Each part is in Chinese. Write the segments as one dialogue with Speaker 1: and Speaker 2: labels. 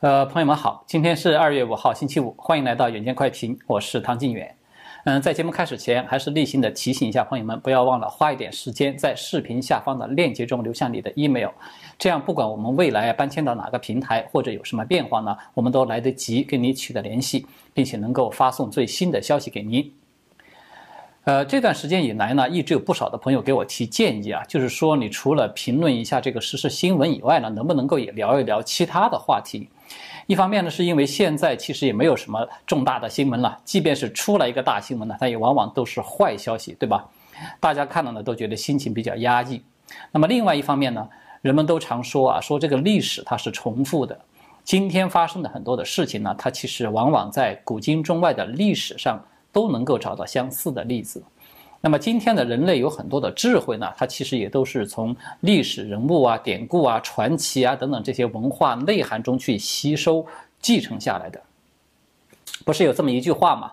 Speaker 1: 呃，朋友们好，今天是二月五号，星期五，欢迎来到远见快评，我是唐晋远。嗯，在节目开始前，还是例行的提醒一下朋友们，不要忘了花一点时间在视频下方的链接中留下你的 email，这样不管我们未来搬迁到哪个平台或者有什么变化呢，我们都来得及跟你取得联系，并且能够发送最新的消息给您。呃，这段时间以来呢，一直有不少的朋友给我提建议啊，就是说你除了评论一下这个时事新闻以外呢，能不能够也聊一聊其他的话题？一方面呢，是因为现在其实也没有什么重大的新闻了，即便是出来一个大新闻呢，它也往往都是坏消息，对吧？大家看到呢，都觉得心情比较压抑。那么另外一方面呢，人们都常说啊，说这个历史它是重复的，今天发生的很多的事情呢，它其实往往在古今中外的历史上都能够找到相似的例子。那么今天的人类有很多的智慧呢，它其实也都是从历史人物啊、典故啊、传奇啊等等这些文化内涵中去吸收、继承下来的。不是有这么一句话吗？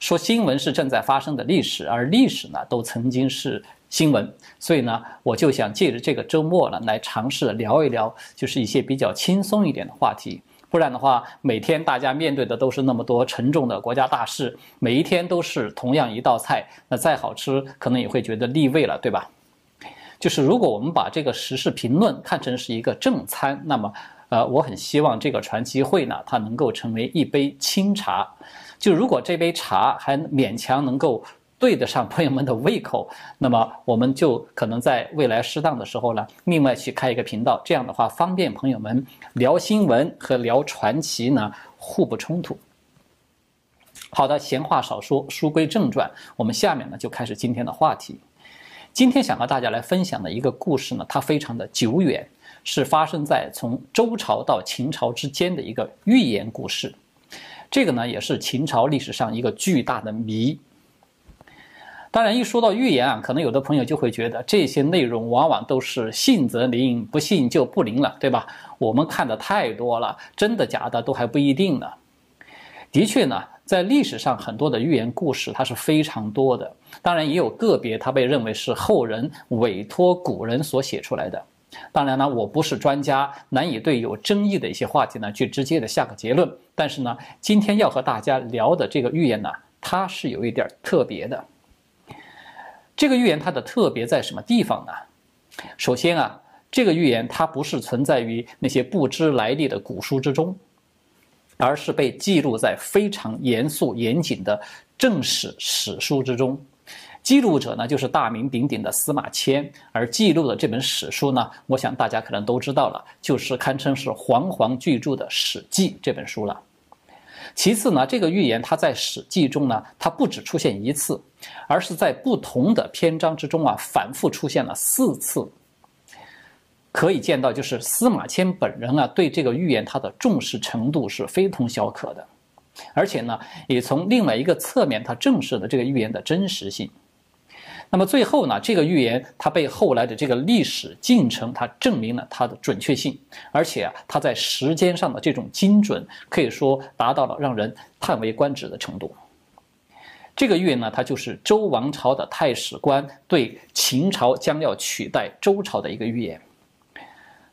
Speaker 1: 说新闻是正在发生的历史，而历史呢都曾经是新闻。所以呢，我就想借着这个周末呢，来尝试聊一聊，就是一些比较轻松一点的话题。不然的话，每天大家面对的都是那么多沉重的国家大事，每一天都是同样一道菜，那再好吃，可能也会觉得腻味了，对吧？就是如果我们把这个时事评论看成是一个正餐，那么，呃，我很希望这个传奇会呢，它能够成为一杯清茶。就如果这杯茶还勉强能够。对得上朋友们的胃口，那么我们就可能在未来适当的时候呢，另外去开一个频道，这样的话方便朋友们聊新闻和聊传奇呢互不冲突。好的，闲话少说，书归正传，我们下面呢就开始今天的话题。今天想和大家来分享的一个故事呢，它非常的久远，是发生在从周朝到秦朝之间的一个寓言故事。这个呢也是秦朝历史上一个巨大的谜。当然，一说到预言啊，可能有的朋友就会觉得这些内容往往都是信则灵，不信就不灵了，对吧？我们看的太多了，真的假的都还不一定呢。的确呢，在历史上很多的寓言故事它是非常多的，当然也有个别它被认为是后人委托古人所写出来的。当然呢，我不是专家，难以对有争议的一些话题呢去直接的下个结论。但是呢，今天要和大家聊的这个寓言呢，它是有一点特别的。这个预言它的特别在什么地方呢？首先啊，这个预言它不是存在于那些不知来历的古书之中，而是被记录在非常严肃严谨的正史史书之中。记录者呢就是大名鼎鼎的司马迁，而记录的这本史书呢，我想大家可能都知道了，就是堪称是煌煌巨著的《史记》这本书了。其次呢，这个预言它在《史记》中呢，它不只出现一次，而是在不同的篇章之中啊，反复出现了四次。可以见到，就是司马迁本人啊，对这个预言他的重视程度是非同小可的，而且呢，也从另外一个侧面，他证实了这个预言的真实性。那么最后呢，这个预言它被后来的这个历史进程它证明了它的准确性，而且啊，它在时间上的这种精准，可以说达到了让人叹为观止的程度。这个预言呢，它就是周王朝的太史官对秦朝将要取代周朝的一个预言。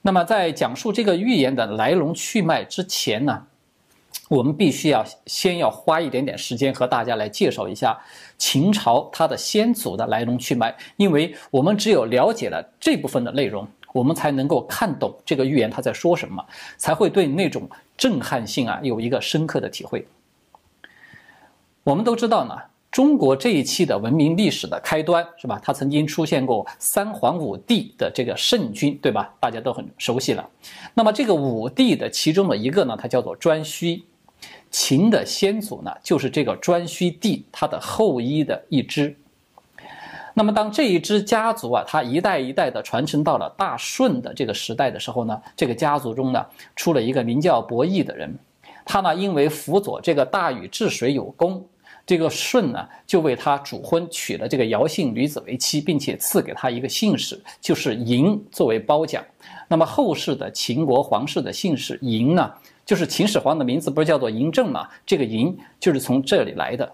Speaker 1: 那么在讲述这个预言的来龙去脉之前呢？我们必须要先要花一点点时间和大家来介绍一下秦朝它的先祖的来龙去脉，因为我们只有了解了这部分的内容，我们才能够看懂这个预言它在说什么，才会对那种震撼性啊有一个深刻的体会。我们都知道呢，中国这一期的文明历史的开端是吧？它曾经出现过三皇五帝的这个圣君，对吧？大家都很熟悉了。那么这个五帝的其中的一个呢，它叫做颛顼。秦的先祖呢，就是这个颛顼帝他的后裔的一支。那么，当这一支家族啊，他一代一代的传承到了大舜的这个时代的时候呢，这个家族中呢，出了一个名叫伯益的人。他呢，因为辅佐这个大禹治水有功，这个舜呢，就为他主婚，娶了这个姚姓女子为妻，并且赐给他一个姓氏，就是嬴作为褒奖。那么后世的秦国皇室的姓氏嬴呢？就是秦始皇的名字不是叫做嬴政嘛？这个嬴就是从这里来的。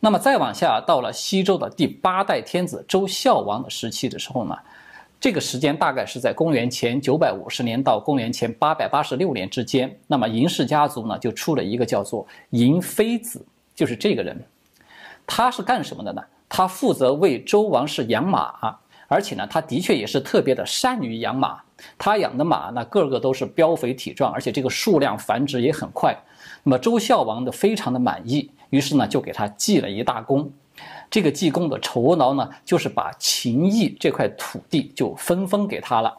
Speaker 1: 那么再往下，到了西周的第八代天子周孝王的时期的时候呢，这个时间大概是在公元前九百五十年到公元前八百八十六年之间。那么嬴氏家族呢，就出了一个叫做嬴非子，就是这个人。他是干什么的呢？他负责为周王室养马，而且呢，他的确也是特别的善于养马。他养的马呢，个个都是膘肥体壮，而且这个数量繁殖也很快。那么周孝王的非常的满意，于是呢，就给他记了一大功。这个记功的酬劳呢，就是把秦邑这块土地就分封给他了。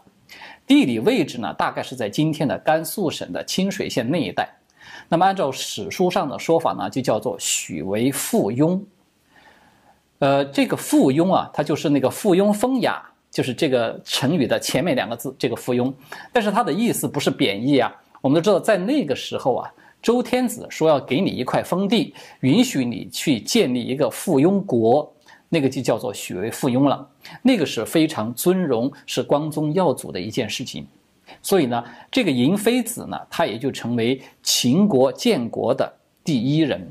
Speaker 1: 地理位置呢，大概是在今天的甘肃省的清水县那一带。那么按照史书上的说法呢，就叫做许为附庸。呃，这个附庸啊，它就是那个附庸风雅。就是这个成语的前面两个字，这个附庸，但是它的意思不是贬义啊。我们都知道，在那个时候啊，周天子说要给你一块封地，允许你去建立一个附庸国，那个就叫做许为附庸了。那个是非常尊荣，是光宗耀祖的一件事情。所以呢，这个嬴非子呢，他也就成为秦国建国的第一人。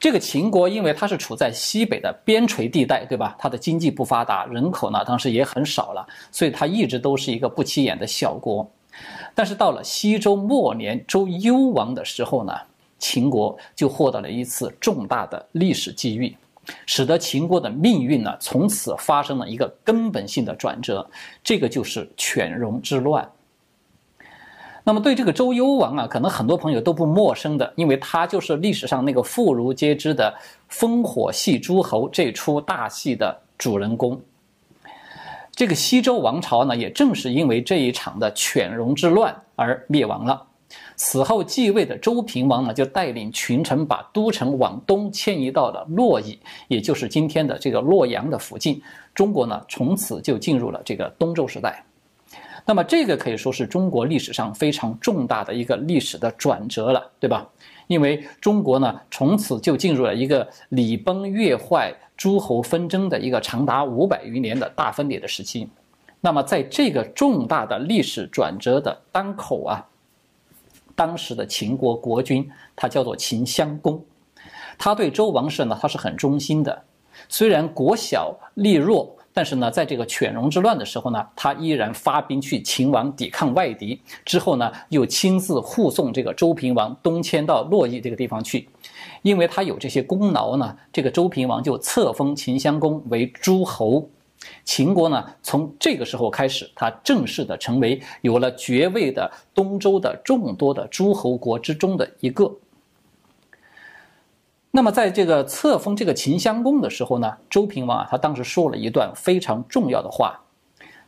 Speaker 1: 这个秦国，因为它是处在西北的边陲地带，对吧？它的经济不发达，人口呢当时也很少了，所以它一直都是一个不起眼的小国。但是到了西周末年，周幽王的时候呢，秦国就获得了一次重大的历史机遇，使得秦国的命运呢从此发生了一个根本性的转折，这个就是犬戎之乱。那么对这个周幽王啊，可能很多朋友都不陌生的，因为他就是历史上那个妇孺皆知的烽火戏诸侯这出大戏的主人公。这个西周王朝呢，也正是因为这一场的犬戎之乱而灭亡了。此后继位的周平王呢，就带领群臣把都城往东迁移到了洛邑，也就是今天的这个洛阳的附近。中国呢，从此就进入了这个东周时代。那么这个可以说是中国历史上非常重大的一个历史的转折了，对吧？因为中国呢，从此就进入了一个礼崩乐坏、诸侯纷争的一个长达五百余年的大分裂的时期。那么在这个重大的历史转折的当口啊，当时的秦国国君他叫做秦襄公，他对周王室呢他是很忠心的，虽然国小力弱。但是呢，在这个犬戎之乱的时候呢，他依然发兵去秦王抵抗外敌。之后呢，又亲自护送这个周平王东迁到洛邑这个地方去。因为他有这些功劳呢，这个周平王就册封秦襄公为诸侯。秦国呢，从这个时候开始，他正式的成为有了爵位的东周的众多的诸侯国之中的一个。那么，在这个册封这个秦襄公的时候呢，周平王啊，他当时说了一段非常重要的话。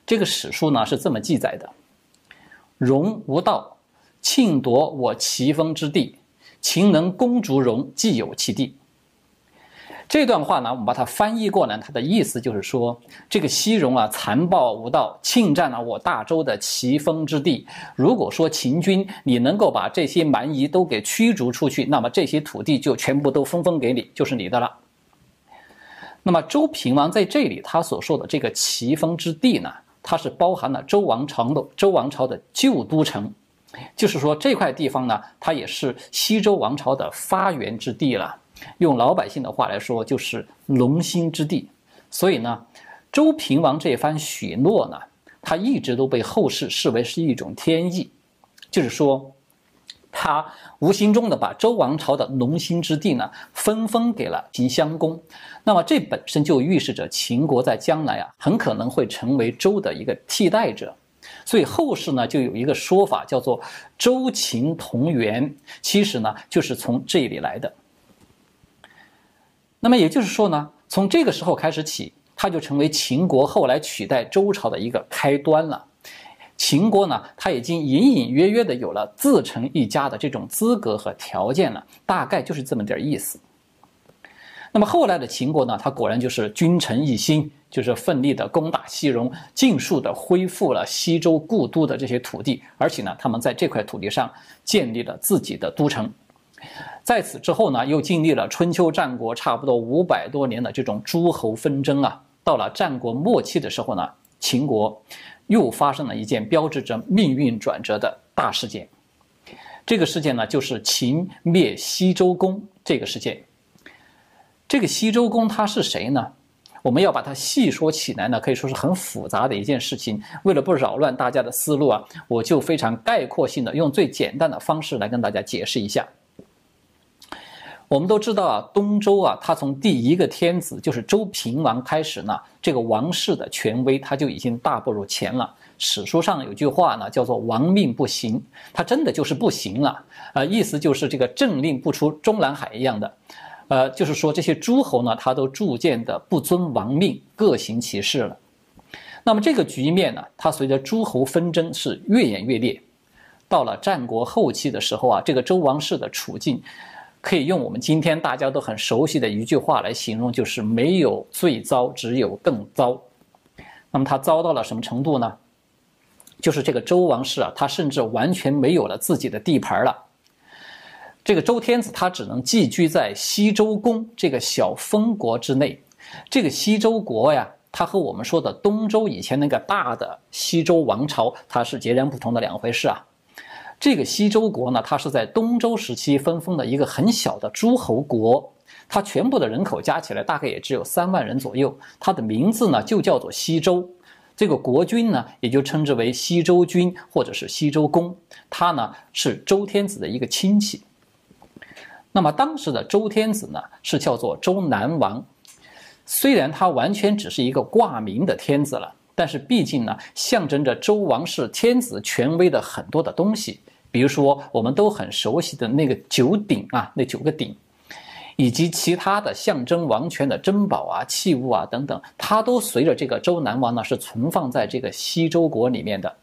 Speaker 1: 这个史书呢是这么记载的：“戎无道，庆夺我齐封之地，秦能攻逐戎，既有其地。”这段话呢，我们把它翻译过来，它的意思就是说，这个西戎啊，残暴无道，侵占了我大周的奇峰之地。如果说秦军你能够把这些蛮夷都给驱逐出去，那么这些土地就全部都分封给你，就是你的了。那么周平王在这里他所说的这个奇峰之地呢，它是包含了周王朝的周王朝的旧都城，就是说这块地方呢，它也是西周王朝的发源之地了。用老百姓的话来说，就是龙兴之地。所以呢，周平王这番许诺呢，他一直都被后世视为是一种天意，就是说，他无形中的把周王朝的龙兴之地呢分封给了秦襄公。那么这本身就预示着秦国在将来啊，很可能会成为周的一个替代者。所以后世呢，就有一个说法叫做“周秦同源”，其实呢，就是从这里来的。那么也就是说呢，从这个时候开始起，它就成为秦国后来取代周朝的一个开端了。秦国呢，它已经隐隐约约的有了自成一家的这种资格和条件了，大概就是这么点意思。那么后来的秦国呢，它果然就是君臣一心，就是奋力的攻打西戎，尽数的恢复了西周故都的这些土地，而且呢，他们在这块土地上建立了自己的都城。在此之后呢，又经历了春秋战国差不多五百多年的这种诸侯纷争啊。到了战国末期的时候呢，秦国又发生了一件标志着命运转折的大事件。这个事件呢，就是秦灭西周公这个事件。这个西周公他是谁呢？我们要把它细说起来呢，可以说是很复杂的一件事情。为了不扰乱大家的思路啊，我就非常概括性的用最简单的方式来跟大家解释一下。我们都知道啊，东周啊，他从第一个天子就是周平王开始呢，这个王室的权威他就已经大不如前了。史书上有句话呢，叫做“王命不行”，他真的就是不行了。呃，意思就是这个政令不出中南海一样的。呃，就是说这些诸侯呢，他都逐渐的不遵王命，各行其事了。那么这个局面呢，它随着诸侯纷争是越演越烈。到了战国后期的时候啊，这个周王室的处境，可以用我们今天大家都很熟悉的一句话来形容，就是没有最糟，只有更糟。那么他糟到了什么程度呢？就是这个周王室啊，他甚至完全没有了自己的地盘了。这个周天子他只能寄居在西周公这个小封国之内。这个西周国呀，它和我们说的东周以前那个大的西周王朝，它是截然不同的两回事啊。这个西周国呢，它是在东周时期分封的一个很小的诸侯国，它全部的人口加起来大概也只有三万人左右。它的名字呢就叫做西周，这个国君呢也就称之为西周君或者是西周公，他呢是周天子的一个亲戚。那么当时的周天子呢，是叫做周南王。虽然他完全只是一个挂名的天子了，但是毕竟呢，象征着周王室天子权威的很多的东西，比如说我们都很熟悉的那个九鼎啊，那九个鼎，以及其他的象征王权的珍宝啊、器物啊等等，它都随着这个周南王呢，是存放在这个西周国里面的。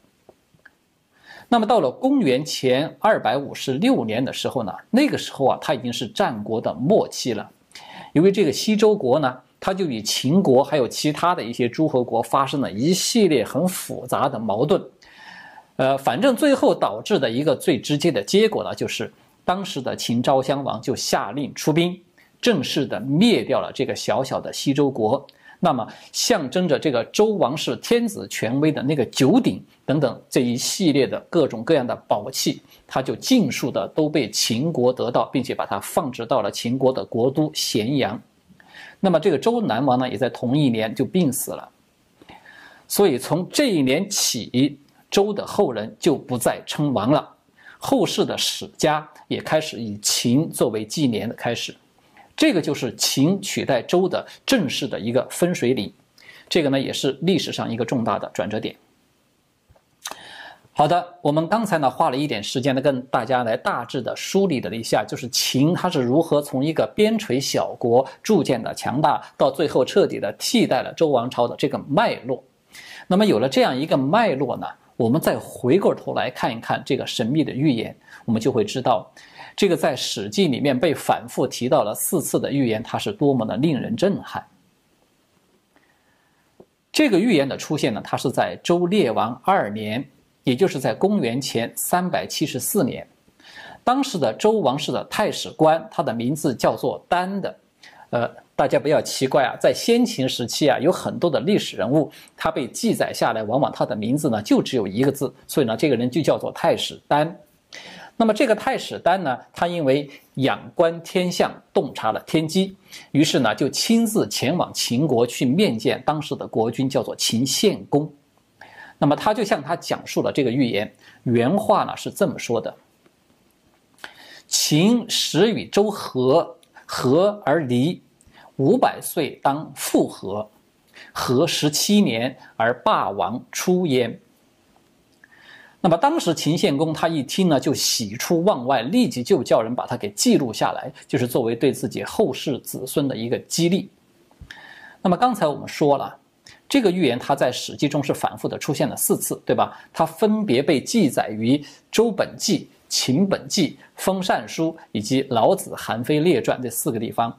Speaker 1: 那么到了公元前二百五十六年的时候呢，那个时候啊，它已经是战国的末期了。由于这个西周国呢，它就与秦国还有其他的一些诸侯国发生了一系列很复杂的矛盾。呃，反正最后导致的一个最直接的结果呢，就是当时的秦昭襄王就下令出兵，正式的灭掉了这个小小的西周国。那么，象征着这个周王室天子权威的那个九鼎等等这一系列的各种各样的宝器，它就尽数的都被秦国得到，并且把它放置到了秦国的国都咸阳。那么，这个周南王呢，也在同一年就病死了。所以，从这一年起，周的后人就不再称王了，后世的史家也开始以秦作为纪年的开始。这个就是秦取代周的正式的一个分水岭，这个呢也是历史上一个重大的转折点。好的，我们刚才呢花了一点时间呢跟大家来大致的梳理了一下，就是秦它是如何从一个边陲小国逐渐的强大，到最后彻底的替代了周王朝的这个脉络。那么有了这样一个脉络呢，我们再回过头来看一看这个神秘的预言，我们就会知道。这个在《史记》里面被反复提到了四次的预言，它是多么的令人震撼。这个预言的出现呢，它是在周烈王二年，也就是在公元前三百七十四年。当时的周王室的太史官，他的名字叫做丹的。呃，大家不要奇怪啊，在先秦时期啊，有很多的历史人物，他被记载下来，往往他的名字呢就只有一个字，所以呢，这个人就叫做太史丹。那么这个太史丹呢，他因为仰观天象，洞察了天机，于是呢就亲自前往秦国去面见当时的国君，叫做秦献公。那么他就向他讲述了这个预言，原话呢是这么说的：秦始与周合，合而离，五百岁当复合，合十七年而霸王出焉。那么当时秦献公他一听呢，就喜出望外，立即就叫人把它给记录下来，就是作为对自己后世子孙的一个激励。那么刚才我们说了，这个预言它在《史记》中是反复的出现了四次，对吧？它分别被记载于《周本纪》《秦本纪》《封禅书》以及《老子·韩非列传》这四个地方，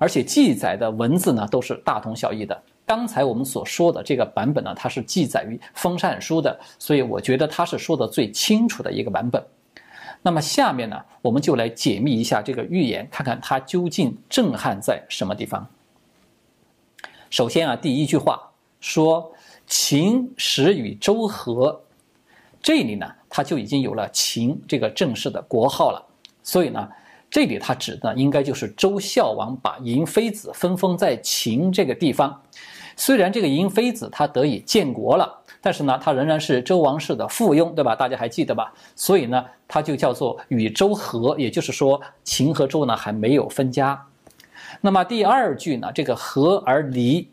Speaker 1: 而且记载的文字呢都是大同小异的。刚才我们所说的这个版本呢，它是记载于《封禅书》的，所以我觉得它是说的最清楚的一个版本。那么下面呢，我们就来解密一下这个预言，看看它究竟震撼在什么地方。首先啊，第一句话说秦始与周合，这里呢，它就已经有了秦这个正式的国号了。所以呢，这里他指的应该就是周孝王把嬴妃子分封在秦这个地方。虽然这个嬴妃子她得以建国了，但是呢，她仍然是周王室的附庸，对吧？大家还记得吧？所以呢，它就叫做与周合，也就是说秦和周呢还没有分家。那么第二句呢，这个和而离，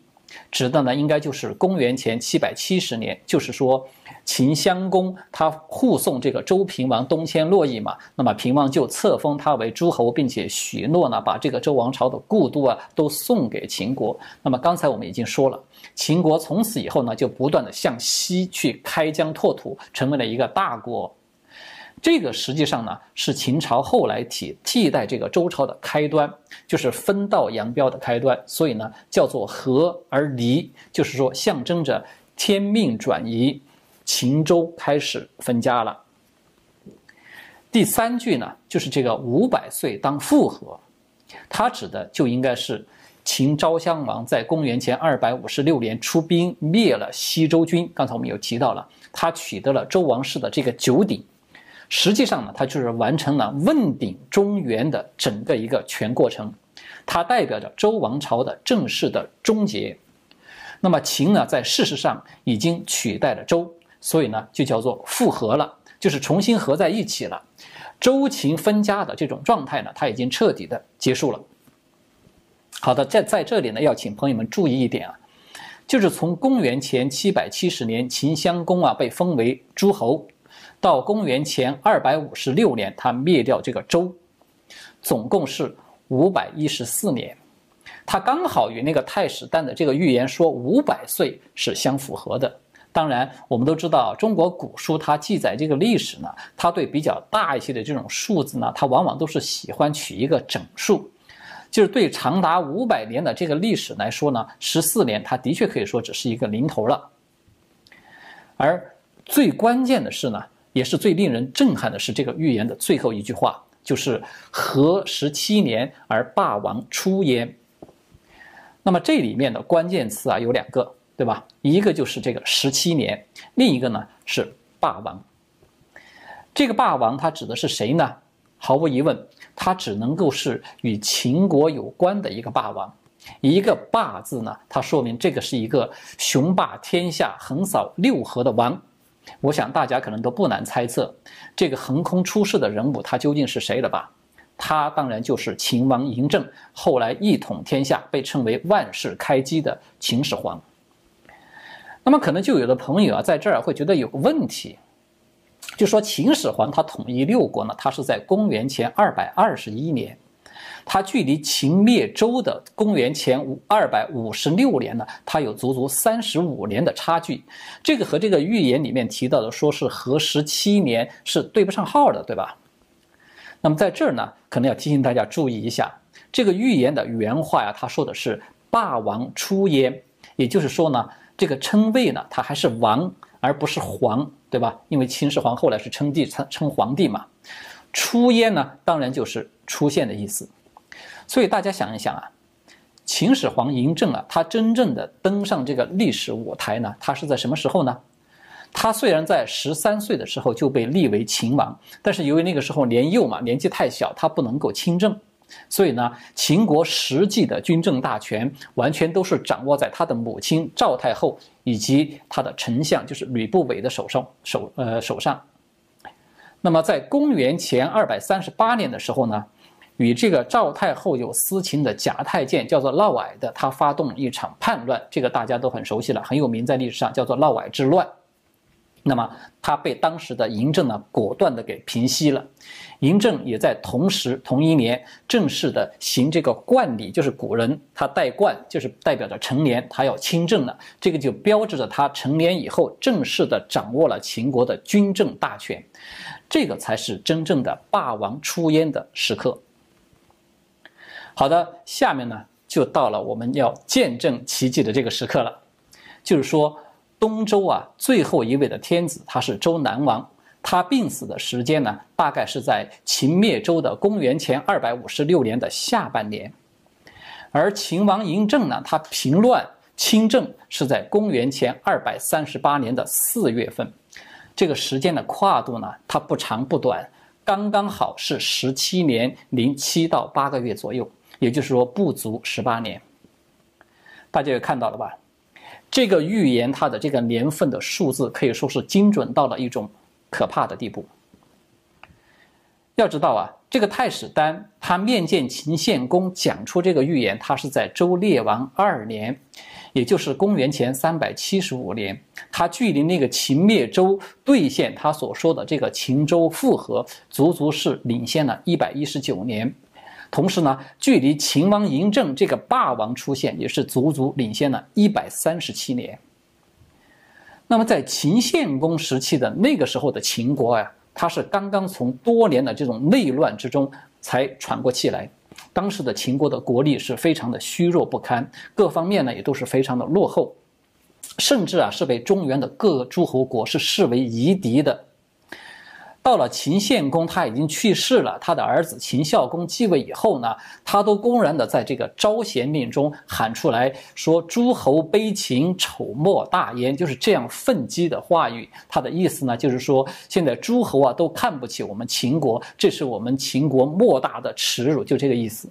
Speaker 1: 指的呢应该就是公元前七百七十年，就是说。秦襄公他护送这个周平王东迁洛邑嘛，那么平王就册封他为诸侯，并且许诺呢，把这个周王朝的故都啊都送给秦国。那么刚才我们已经说了，秦国从此以后呢，就不断的向西去开疆拓土，成为了一个大国。这个实际上呢，是秦朝后来替替代这个周朝的开端，就是分道扬镳的开端。所以呢，叫做合而离，就是说象征着天命转移。秦周开始分家了。第三句呢，就是这个五百岁当复合，它指的就应该是秦昭襄王在公元前二百五十六年出兵灭了西周军。刚才我们有提到了，他取得了周王室的这个九鼎，实际上呢，它就是完成了问鼎中原的整个一个全过程，它代表着周王朝的正式的终结。那么秦呢，在事实上已经取代了周。所以呢，就叫做复合了，就是重新合在一起了。周秦分家的这种状态呢，它已经彻底的结束了。好的，在在这里呢，要请朋友们注意一点啊，就是从公元前七百七十年秦襄公啊被封为诸侯，到公元前二百五十六年他灭掉这个周，总共是五百一十四年，他刚好与那个太史丹的这个预言说五百岁是相符合的。当然，我们都知道，中国古书它记载这个历史呢，它对比较大一些的这种数字呢，它往往都是喜欢取一个整数，就是对长达五百年的这个历史来说呢，十四年它的确可以说只是一个零头了。而最关键的是呢，也是最令人震撼的是这个预言的最后一句话，就是“和十七年而霸王出焉”。那么这里面的关键词啊有两个。对吧？一个就是这个十七年，另一个呢是霸王。这个霸王他指的是谁呢？毫无疑问，他只能够是与秦国有关的一个霸王。一个“霸”字呢，它说明这个是一个雄霸天下、横扫六合的王。我想大家可能都不难猜测，这个横空出世的人物他究竟是谁了吧？他当然就是秦王嬴政，后来一统天下，被称为万世开基的秦始皇。那么可能就有的朋友啊，在这儿会觉得有个问题，就说秦始皇他统一六国呢，他是在公元前二百二十一年，他距离秦灭周的公元前五二百五十六年呢，他有足足三十五年的差距，这个和这个预言里面提到的说是和十七年是对不上号的，对吧？那么在这儿呢，可能要提醒大家注意一下，这个预言的原话呀，他说的是霸王出焉，也就是说呢。这个称谓呢，他还是王而不是皇，对吧？因为秦始皇后来是称帝称称皇帝嘛。出焉呢，当然就是出现的意思。所以大家想一想啊，秦始皇嬴政啊，他真正的登上这个历史舞台呢，他是在什么时候呢？他虽然在十三岁的时候就被立为秦王，但是由于那个时候年幼嘛，年纪太小，他不能够亲政。所以呢，秦国实际的军政大权完全都是掌握在他的母亲赵太后以及他的丞相，就是吕不韦的手上手呃手上。那么在公元前二百三十八年的时候呢，与这个赵太后有私情的假太监叫做嫪毐的，他发动一场叛乱，这个大家都很熟悉了，很有名，在历史上叫做嫪毐之乱。那么他被当时的嬴政呢果断的给平息了，嬴政也在同时同一年正式的行这个冠礼，就是古人他戴冠，就是代表着成年，他要亲政了，这个就标志着他成年以后正式的掌握了秦国的军政大权，这个才是真正的霸王出焉的时刻。好的，下面呢就到了我们要见证奇迹的这个时刻了，就是说。东周啊，最后一位的天子，他是周南王。他病死的时间呢，大概是在秦灭周的公元前二百五十六年的下半年。而秦王嬴政呢，他平乱亲政是在公元前二百三十八年的四月份。这个时间的跨度呢，它不长不短，刚刚好是十七年零七到八个月左右，也就是说不足十八年。大家也看到了吧？这个预言它的这个年份的数字可以说是精准到了一种可怕的地步。要知道啊，这个太史丹他面见秦献公讲出这个预言，他是在周烈王二年，也就是公元前三百七十五年。他距离那个秦灭周兑现他所说的这个秦周复合，足足是领先了一百一十九年。同时呢，距离秦王嬴政这个霸王出现，也是足足领先了一百三十七年。那么在秦献公时期的那个时候的秦国呀。他是刚刚从多年的这种内乱之中才喘过气来，当时的秦国的国力是非常的虚弱不堪，各方面呢也都是非常的落后，甚至啊是被中原的各诸侯国是视为夷狄的。到了秦献公，他已经去世了。他的儿子秦孝公继位以后呢，他都公然的在这个招贤令中喊出来说：“诸侯悲秦，丑莫大焉。”就是这样愤激的话语。他的意思呢，就是说现在诸侯啊都看不起我们秦国，这是我们秦国莫大的耻辱。就这个意思。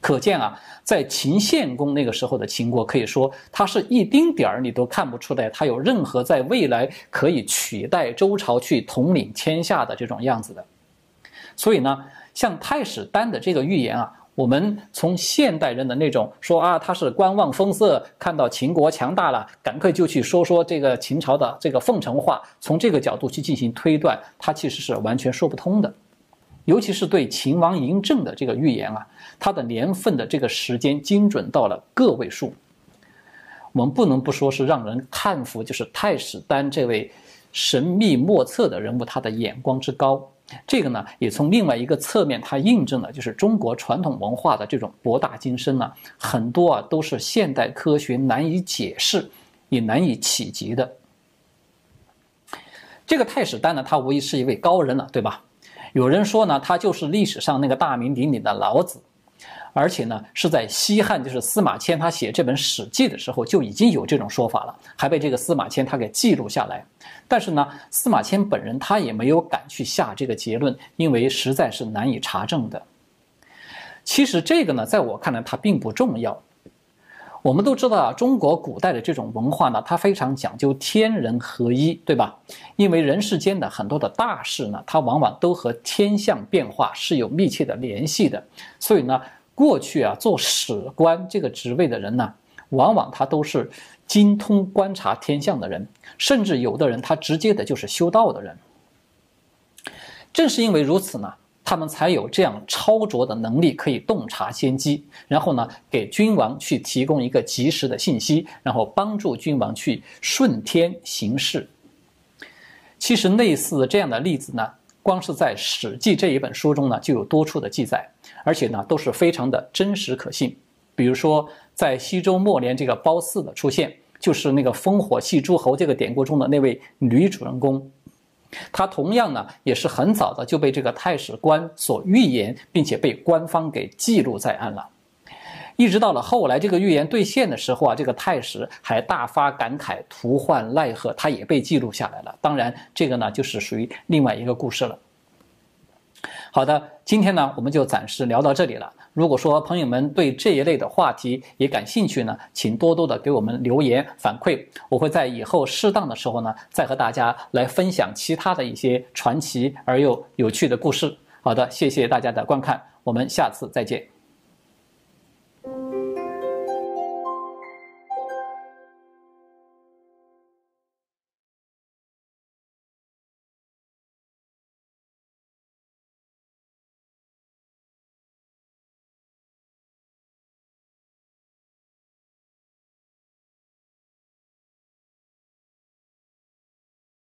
Speaker 1: 可见啊，在秦献公那个时候的秦国，可以说他是一丁点儿你都看不出来，他有任何在未来可以取代周朝去统领天下的这种样子的。所以呢，像太史丹的这个预言啊，我们从现代人的那种说啊，他是观望风色，看到秦国强大了，赶快就去说说这个秦朝的这个奉承话，从这个角度去进行推断，他其实是完全说不通的。尤其是对秦王嬴政的这个预言啊，它的年份的这个时间精准到了个位数，我们不能不说是让人叹服，就是太史丹这位神秘莫测的人物，他的眼光之高。这个呢，也从另外一个侧面，它印证了就是中国传统文化的这种博大精深呢，很多啊都是现代科学难以解释，也难以企及的。这个太史丹呢，他无疑是一位高人了，对吧？有人说呢，他就是历史上那个大名鼎鼎的老子，而且呢是在西汉，就是司马迁他写这本《史记》的时候就已经有这种说法了，还被这个司马迁他给记录下来。但是呢，司马迁本人他也没有敢去下这个结论，因为实在是难以查证的。其实这个呢，在我看来，它并不重要。我们都知道啊，中国古代的这种文化呢，它非常讲究天人合一，对吧？因为人世间的很多的大事呢，它往往都和天象变化是有密切的联系的。所以呢，过去啊，做史官这个职位的人呢，往往他都是精通观察天象的人，甚至有的人他直接的就是修道的人。正是因为如此呢。他们才有这样超卓的能力，可以洞察先机，然后呢，给君王去提供一个及时的信息，然后帮助君王去顺天行事。其实类似这样的例子呢，光是在《史记》这一本书中呢，就有多处的记载，而且呢，都是非常的真实可信。比如说，在西周末年，这个褒姒的出现，就是那个烽火戏诸侯这个典故中的那位女主人公。他同样呢，也是很早的就被这个太史官所预言，并且被官方给记录在案了。一直到了后来这个预言兑现的时候啊，这个太史还大发感慨，徒唤奈何，他也被记录下来了。当然，这个呢就是属于另外一个故事了。好的，今天呢我们就暂时聊到这里了。如果说朋友们对这一类的话题也感兴趣呢，请多多的给我们留言反馈，我会在以后适当的时候呢，再和大家来分享其他的一些传奇而又有趣的故事。好的，谢谢大家的观看，我们下次再见。